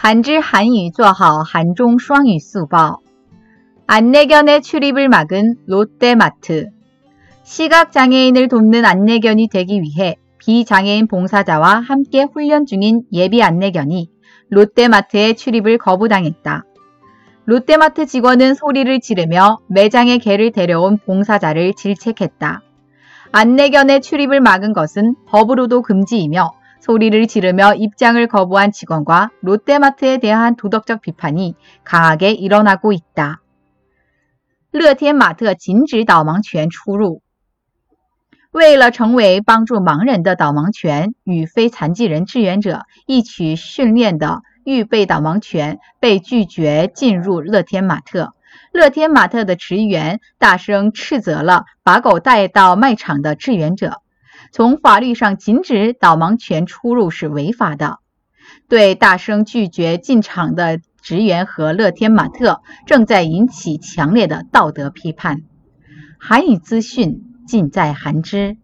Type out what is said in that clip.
한질 한유 做好韩中双语 수법. 안내견의 출입을 막은 롯데마트. 시각장애인을 돕는 안내견이 되기 위해 비장애인 봉사자와 함께 훈련 중인 예비 안내견이 롯데마트의 출입을 거부당했다. 롯데마트 직원은 소리를 지르며 매장에 개를 데려온 봉사자를 질책했다. 안내견의 출입을 막은 것은 법으로도 금지이며 소리를 지르며 입장을 거부한 직원과 롯데마트에 대한 도덕적 비판이 강하게 일어나고 있다. 乐天玛特禁止导盲犬出入。为了成为帮助盲人的导盲犬与非残疾人志愿者一起训练的预备导盲犬被拒绝进入乐天玛特。乐天玛特的职员大声斥责了把狗带到卖场的志愿者。 从法律上禁止导盲犬出入是违法的。对大声拒绝进场的职员和乐天玛特正在引起强烈的道德批判。韩语资讯。尽在韩知。